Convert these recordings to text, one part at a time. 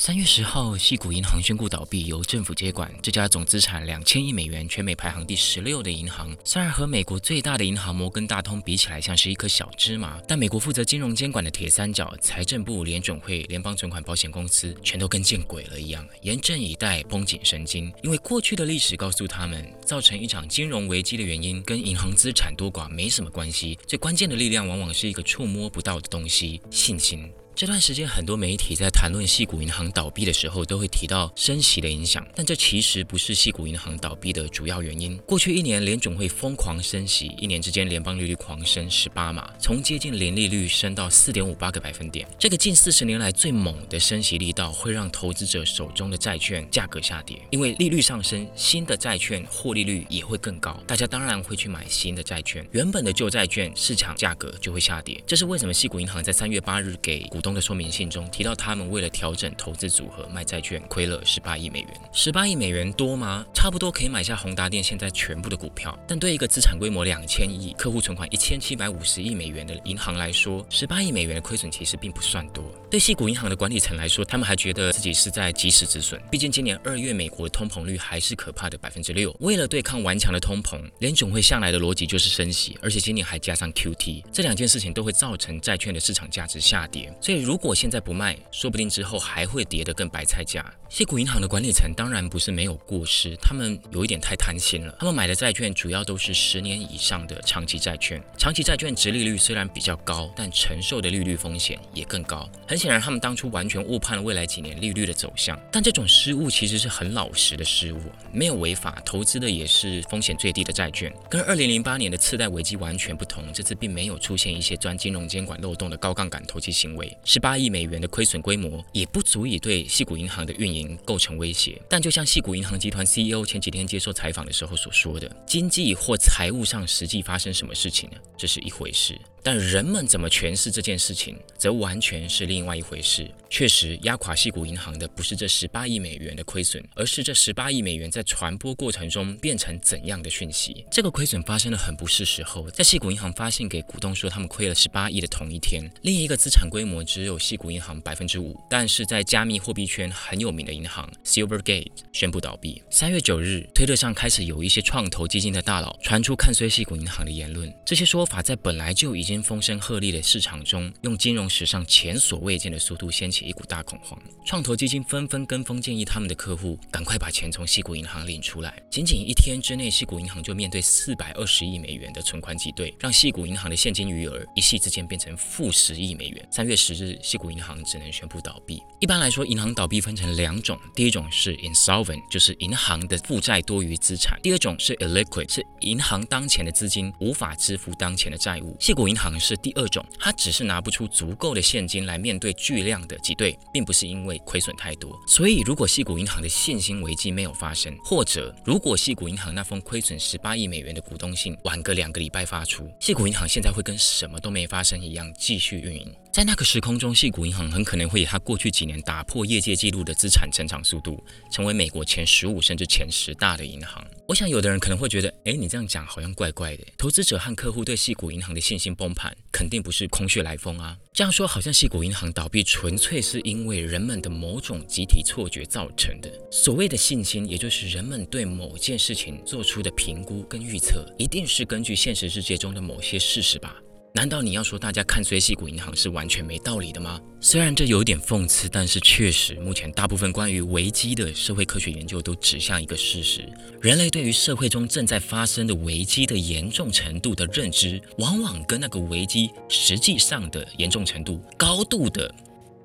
三月十号，西谷银行宣布倒闭，由政府接管。这家总资产两千亿美元、全美排行第十六的银行，虽然和美国最大的银行摩根大通比起来像是一颗小芝麻，但美国负责金融监管的铁三角——财政部、联准会、联邦存款保险公司，全都跟见鬼了一样，严阵以待，绷紧神经。因为过去的历史告诉他们，造成一场金融危机的原因跟银行资产多寡没什么关系，最关键的力量往往是一个触摸不到的东西——信心。这段时间，很多媒体在谈论系股银行倒闭的时候，都会提到升息的影响，但这其实不是系股银行倒闭的主要原因。过去一年，联总会疯狂升息，一年之间联邦利率狂升十八码，从接近零利率升到四点五八个百分点。这个近四十年来最猛的升息力道，会让投资者手中的债券价格下跌，因为利率上升，新的债券获利率也会更高，大家当然会去买新的债券，原本的旧债券市场价格就会下跌。这是为什么系股银行在三月八日给股东。的说明信中提到，他们为了调整投资组合卖债券，亏了十八亿美元。十八亿美元多吗？差不多可以买下宏达电现在全部的股票。但对一个资产规模两千亿、客户存款一千七百五十亿美元的银行来说，十八亿美元的亏损其实并不算多。对西谷银行的管理层来说，他们还觉得自己是在及时止损。毕竟今年二月美国的通膨率还是可怕的百分之六。为了对抗顽强的通膨，联总会向来的逻辑就是升息，而且今年还加上 QT，这两件事情都会造成债券的市场价值下跌。所以。如果现在不卖，说不定之后还会跌得更白菜价。谢谷银行的管理层当然不是没有过失，他们有一点太贪心了。他们买的债券主要都是十年以上的长期债券，长期债券值利率虽然比较高，但承受的利率风险也更高。很显然，他们当初完全误判了未来几年利率的走向。但这种失误其实是很老实的失误，没有违法，投资的也是风险最低的债券。跟二零零八年的次贷危机完全不同，这次并没有出现一些钻金融监管漏洞的高杠杆投机行为。十八亿美元的亏损规模也不足以对细谷银行的运营构成威胁。但就像细谷银行集团 CEO 前几天接受采访的时候所说的，经济或财务上实际发生什么事情呢？这是一回事。但人们怎么诠释这件事情，则完全是另外一回事。确实，压垮西谷银行的不是这十八亿美元的亏损，而是这十八亿美元在传播过程中变成怎样的讯息。这个亏损发生的很不是时候，在西谷银行发信给股东说他们亏了十八亿的同一天，另一个资产规模只有西谷银行百分之五，但是在加密货币圈很有名的银行 Silvergate 宣布倒闭。三月九日，推特上开始有一些创投基金的大佬传出看衰西谷银行的言论，这些说法在本来就已经风声鹤唳的市场中，用金融史上前所未见的速度掀起一股大恐慌。创投基金纷纷跟风，建议他们的客户赶快把钱从西谷银行领出来。仅仅一天之内，西谷银行就面对四百二十亿美元的存款挤兑，让西谷银行的现金余额一夕之间变成负十亿美元。三月十日，西谷银行只能宣布倒闭。一般来说，银行倒闭分成两种，第一种是 insolvent，就是银行的负债多于资产；第二种是 illiquid，是银行当前的资金无法支付当前的债务。西谷银行。是第二种，它只是拿不出足够的现金来面对巨量的挤兑，并不是因为亏损太多。所以，如果细谷银行的现金危机没有发生，或者如果细谷银行那封亏损十八亿美元的股东信晚个两个礼拜发出，细谷银行现在会跟什么都没发生一样继续运营。在那个时空中，细谷银行很可能会以它过去几年打破业界纪录的资产成长速度，成为美国前十五甚至前十大的银行。我想，有的人可能会觉得，哎，你这样讲好像怪怪的。投资者和客户对细谷银行的信心崩盘，肯定不是空穴来风啊。这样说，好像细谷银行倒闭纯粹是因为人们的某种集体错觉造成的。所谓的信心，也就是人们对某件事情做出的评估跟预测，一定是根据现实世界中的某些事实吧。难道你要说大家看衰息谷银行是完全没道理的吗？虽然这有点讽刺，但是确实，目前大部分关于危机的社会科学研究都指向一个事实：人类对于社会中正在发生的危机的严重程度的认知，往往跟那个危机实际上的严重程度高度的。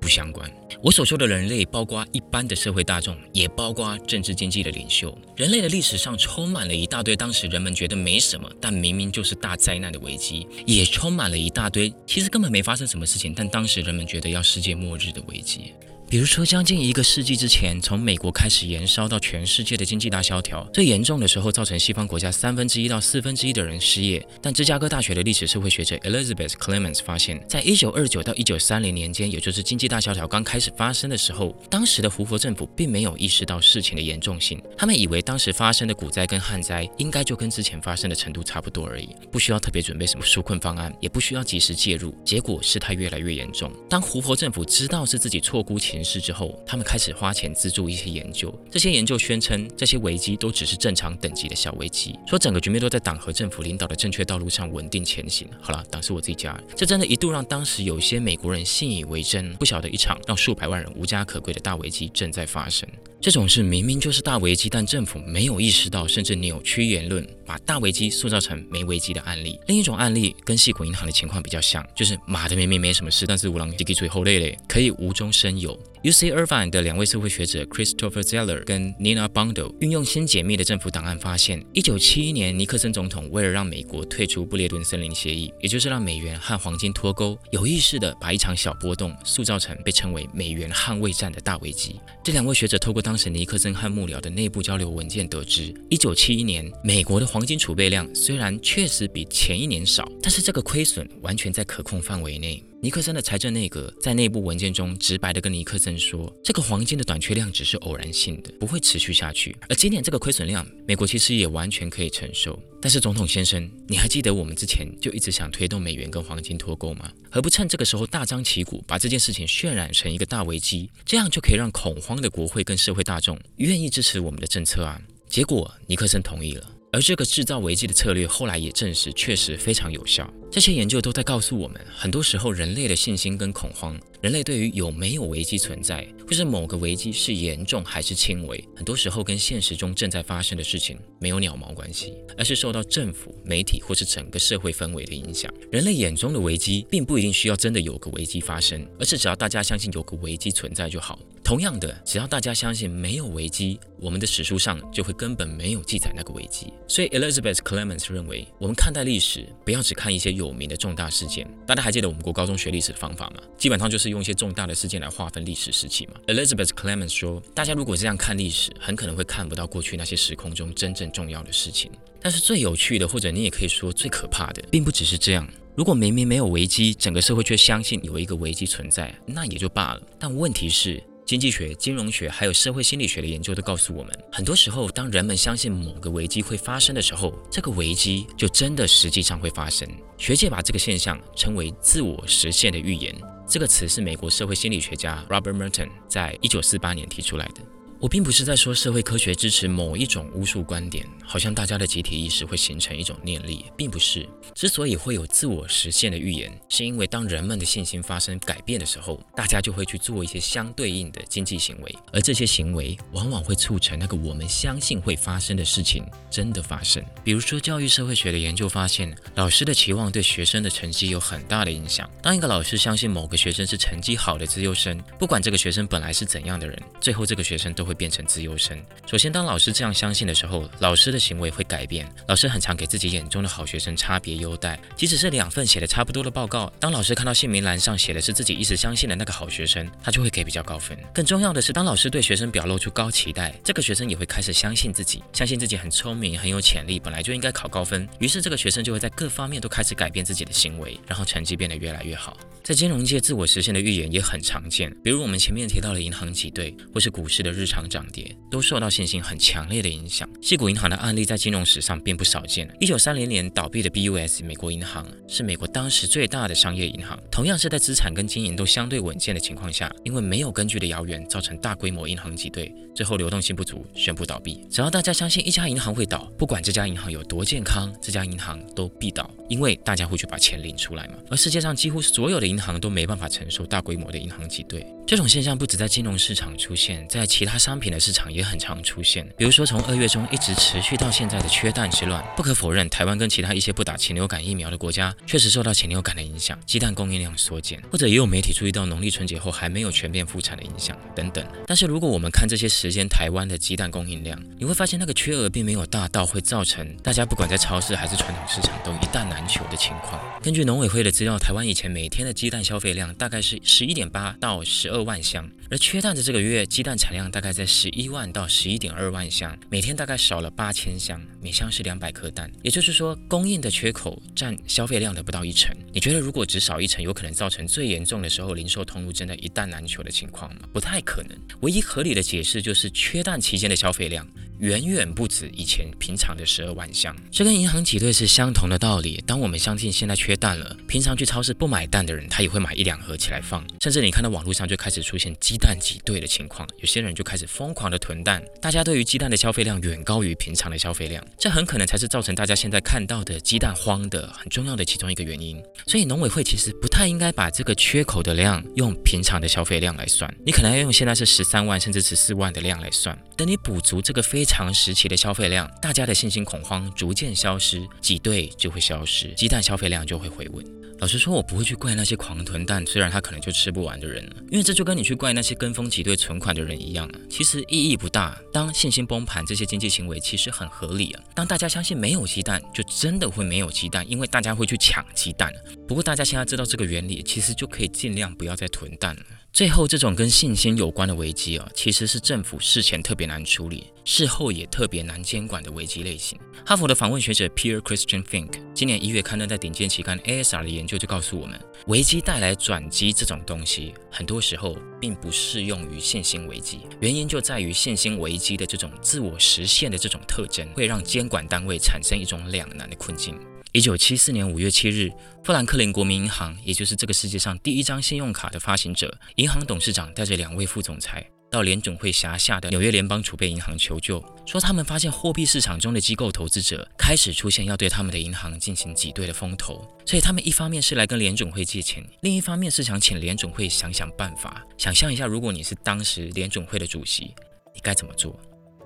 不相关。我所说的人类，包括一般的社会大众，也包括政治经济的领袖。人类的历史上充满了一大堆当时人们觉得没什么，但明明就是大灾难的危机，也充满了一大堆其实根本没发生什么事情，但当时人们觉得要世界末日的危机。比如说，将近一个世纪之前，从美国开始延烧到全世界的经济大萧条，最严重的时候造成西方国家三分之一到四分之一的人失业。但芝加哥大学的历史社会学者 Elizabeth Clements 发现，在一九二九到一九三零年间，也就是经济大萧条刚开始发生的时候，当时的胡佛政府并没有意识到事情的严重性，他们以为当时发生的股灾跟旱灾应该就跟之前发生的程度差不多而已，不需要特别准备什么纾困方案，也不需要及时介入。结果事态越来越严重。当胡佛政府知道是自己错估情事之后，他们开始花钱资助一些研究。这些研究宣称，这些危机都只是正常等级的小危机，说整个局面都在党和政府领导的正确道路上稳定前行。好了，党是我自己家，这真的一度让当时有些美国人信以为真，不晓得一场让数百万人无家可归的大危机正在发生。这种事明明就是大危机，但政府没有意识到，甚至扭曲言论，把大危机塑造成没危机的案例。另一种案例跟细谷银行的情况比较像，就是马的明明没什么事，但是五郎滴滴最后累累，可以无中生有。UC Irvine 的两位社会学者 Christopher Zeller 跟 Nina Bundle 运用新解密的政府档案发现，一九七一年尼克森总统为了让美国退出布列顿森林协议，也就是让美元和黄金脱钩，有意识的把一场小波动塑造成被称为美元捍卫战的大危机。这两位学者透过当时尼克森和幕僚的内部交流文件得知，一九七一年美国的黄金储备量虽然确实比前一年少，但是这个亏损完全在可控范围内。尼克森的财政内阁在内部文件中直白地跟尼克森说，这个黄金的短缺量只是偶然性的，不会持续下去。而今年这个亏损量，美国其实也完全可以承受。但是总统先生，你还记得我们之前就一直想推动美元跟黄金脱钩吗？何不趁这个时候大张旗鼓，把这件事情渲染成一个大危机，这样就可以让恐慌的国会跟社会大众愿意支持我们的政策啊？结果尼克森同意了。而这个制造危机的策略后来也证实确实非常有效。这些研究都在告诉我们，很多时候人类的信心跟恐慌，人类对于有没有危机存在，或是某个危机是严重还是轻微，很多时候跟现实中正在发生的事情没有鸟毛关系，而是受到政府、媒体或是整个社会氛围的影响。人类眼中的危机，并不一定需要真的有个危机发生，而是只要大家相信有个危机存在就好。同样的，只要大家相信没有危机，我们的史书上就会根本没有记载那个危机。所以，Elizabeth Clements 认为，我们看待历史不要只看一些有有名的重大事件。大家还记得我们国高中学历史的方法吗？基本上就是用一些重大的事件来划分历史时期嘛。Elizabeth Clemens 说，大家如果这样看历史，很可能会看不到过去那些时空中真正重要的事情。但是最有趣的，或者你也可以说最可怕的，并不只是这样。如果明明没有危机，整个社会却相信有一个危机存在，那也就罢了。但问题是。经济学、金融学还有社会心理学的研究都告诉我们，很多时候，当人们相信某个危机会发生的时候，这个危机就真的实际上会发生。学界把这个现象称为“自我实现的预言”。这个词是美国社会心理学家 Robert Merton 在一九四八年提出来的。我并不是在说社会科学支持某一种巫术观点，好像大家的集体意识会形成一种念力，并不是。之所以会有自我实现的预言，是因为当人们的信心发生改变的时候，大家就会去做一些相对应的经济行为，而这些行为往往会促成那个我们相信会发生的事情真的发生。比如说，教育社会学的研究发现，老师的期望对学生的成绩有很大的影响。当一个老师相信某个学生是成绩好的资优生，不管这个学生本来是怎样的人，最后这个学生都会。变成自优生。首先，当老师这样相信的时候，老师的行为会改变。老师很常给自己眼中的好学生差别优待，即使是两份写的差不多的报告，当老师看到姓名栏上写的是自己一直相信的那个好学生，他就会给比较高分。更重要的是，当老师对学生表露出高期待，这个学生也会开始相信自己，相信自己很聪明、很有潜力，本来就应该考高分。于是，这个学生就会在各方面都开始改变自己的行为，然后成绩变得越来越好。在金融界，自我实现的预言也很常见，比如我们前面提到的银行挤兑，或是股市的日常。涨跌都受到信心很强烈的影响。西谷银行的案例在金融史上并不少见。一九三零年倒闭的 BUS 美国银行是美国当时最大的商业银行，同样是在资产跟经营都相对稳健的情况下，因为没有根据的谣言，造成大规模银行挤兑，最后流动性不足，宣布倒闭。只要大家相信一家银行会倒，不管这家银行有多健康，这家银行都必倒，因为大家会去把钱领出来嘛。而世界上几乎所有的银银行都没办法承受大规模的银行挤兑。这种现象不止在金融市场出现，在其他商品的市场也很常出现。比如说，从二月中一直持续到现在的缺蛋之乱。不可否认，台湾跟其他一些不打禽流感疫苗的国家，确实受到禽流感的影响，鸡蛋供应量缩减，或者也有媒体注意到农历春节后还没有全面复产的影响等等。但是如果我们看这些时间台湾的鸡蛋供应量，你会发现那个缺额并没有大到会造成大家不管在超市还是传统市场都一蛋难求的情况。根据农委会的资料，台湾以前每天的鸡鸡蛋消费量大概是十一点八到十。二万箱，而缺蛋的这个月，鸡蛋产量大概在十一万到十一点二万箱，每天大概少了八千箱，每箱是两百颗蛋，也就是说供应的缺口占消费量的不到一成。你觉得如果只少一成，有可能造成最严重的时候零售通路真的一蛋难求的情况吗？不太可能。唯一合理的解释就是缺蛋期间的消费量。远远不止以前平常的十二万箱，这跟银行挤兑是相同的道理。当我们相信现在缺蛋了，平常去超市不买蛋的人，他也会买一两盒起来放。甚至你看到网络上就开始出现鸡蛋挤兑的情况，有些人就开始疯狂的囤蛋。大家对于鸡蛋的消费量远高于平常的消费量，这很可能才是造成大家现在看到的鸡蛋荒的很重要的其中一个原因。所以农委会其实不太应该把这个缺口的量用平常的消费量来算，你可能要用现在是十三万甚至十四万的量来算。等你补足这个非常时期的消费量，大家的信心恐慌逐渐消失，挤兑就会消失，鸡蛋消费量就会回稳。老实说，我不会去怪那些狂囤蛋，虽然他可能就吃不完的人了，因为这就跟你去怪那些跟风挤兑存款的人一样啊，其实意义不大。当信心崩盘，这些经济行为其实很合理啊。当大家相信没有鸡蛋，就真的会没有鸡蛋，因为大家会去抢鸡蛋。不过大家现在知道这个原理，其实就可以尽量不要再囤蛋了。最后，这种跟信心有关的危机啊，其实是政府事前特别难处理，事后也特别难监管的危机类型。哈佛的访问学者 Pierre Christian Fink 今年一月刊登在顶尖期刊 ASR 的研究就告诉我们，危机带来转机这种东西，很多时候并不适用于信心危机。原因就在于信心危机的这种自我实现的这种特征，会让监管单位产生一种两难的困境。一九七四年五月七日，富兰克林国民银行，也就是这个世界上第一张信用卡的发行者，银行董事长带着两位副总裁到联总会辖下的纽约联邦储备银行求救，说他们发现货币市场中的机构投资者开始出现要对他们的银行进行挤兑的风头，所以他们一方面是来跟联总会借钱，另一方面是想请联总会想想办法。想象一下，如果你是当时联总会的主席，你该怎么做？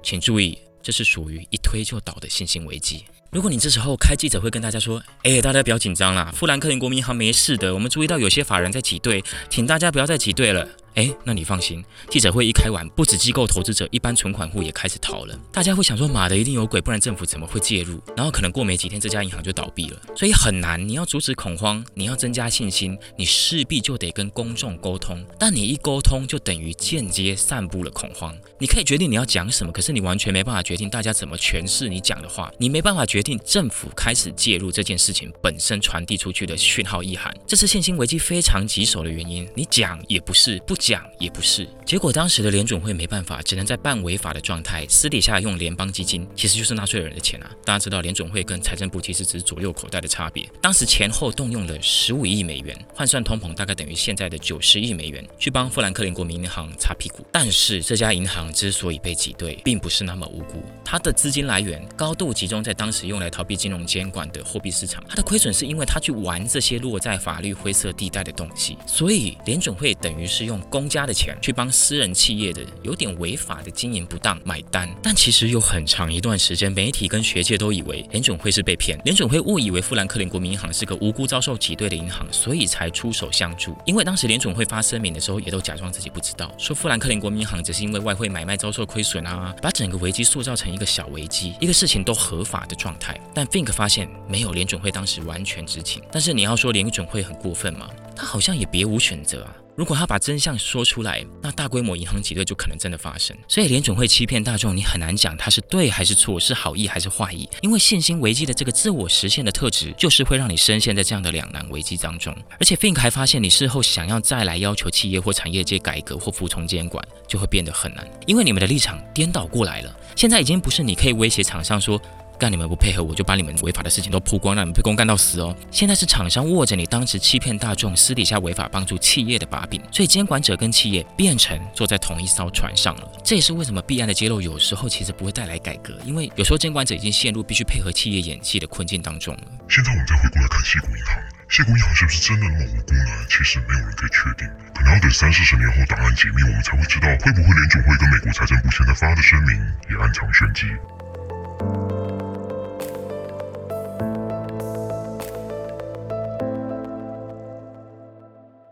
请注意，这是属于一推就倒的信心危机。如果你这时候开记者会跟大家说，哎，大家不要紧张啦，富兰克林国民银行没事的，我们注意到有些法人在挤兑，请大家不要再挤兑了。哎，那你放心，记者会一开完，不止机构投资者，一般存款户也开始逃了。大家会想说，妈的，一定有鬼，不然政府怎么会介入？然后可能过没几天，这家银行就倒闭了。所以很难，你要阻止恐慌，你要增加信心，你势必就得跟公众沟通。但你一沟通，就等于间接散布了恐慌。你可以决定你要讲什么，可是你完全没办法决定大家怎么诠释你讲的话。你没办法决定政府开始介入这件事情本身传递出去的讯号意涵。这是信心危机非常棘手的原因。你讲也不是，不讲讲也不是。结果当时的联准会没办法，只能在半违法的状态，私底下用联邦基金，其实就是纳税人的钱啊。大家知道联准会跟财政部其实只是左右口袋的差别。当时前后动用了十五亿美元，换算通膨大概等于现在的九十亿美元，去帮富兰克林国民银行擦屁股。但是这家银行之所以被挤兑，并不是那么无辜，它的资金来源高度集中在当时用来逃避金融监管的货币市场。它的亏损是因为它去玩这些落在法律灰色地带的东西。所以联准会等于是用公家的钱去帮私人企业的有点违法的经营不当买单。但其实有很长一段时间，媒体跟学界都以为联准会是被骗，联准会误以为富兰克林国民银行是个无辜遭受挤兑的银行，所以才出手相助。因为当时联准会发声明的时候，也都假装自己不知道，说富兰克林国民银行只是因为外汇买卖遭受亏损啊，把整个危机塑造成一个小危机，一个事情都合法的状态。但 Fink 发现没有联准会当时完全知情。但是你要说联准会很过分吗？他好像也别无选择啊。如果他把真相说出来，那大规模银行挤兑就可能真的发生。所以联准会欺骗大众，你很难讲他是对还是错，是好意还是坏意。因为信心危机的这个自我实现的特质，就是会让你深陷在这样的两难危机当中。而且 Fink 还发现，你事后想要再来要求企业或产业界改革或服从监管，就会变得很难，因为你们的立场颠倒过来了。现在已经不是你可以威胁厂商说。干你们不配合，我就把你们违法的事情都曝光，让你们被公干到死哦！现在是厂商握着你当时欺骗大众、私底下违法帮助企业的把柄，所以监管者跟企业变成坐在同一艘船上了。这也是为什么弊案的揭露有时候其实不会带来改革，因为有时候监管者已经陷入必须配合企业演戏的困境当中了。现在我们再回过来看西谷银行，西谷银行是不是真的那么无辜呢？其实没有人可以确定，可能要等三四十年后档案解密，我们才会知道会不会联准会跟美国财政部现在发的声明也暗藏玄机。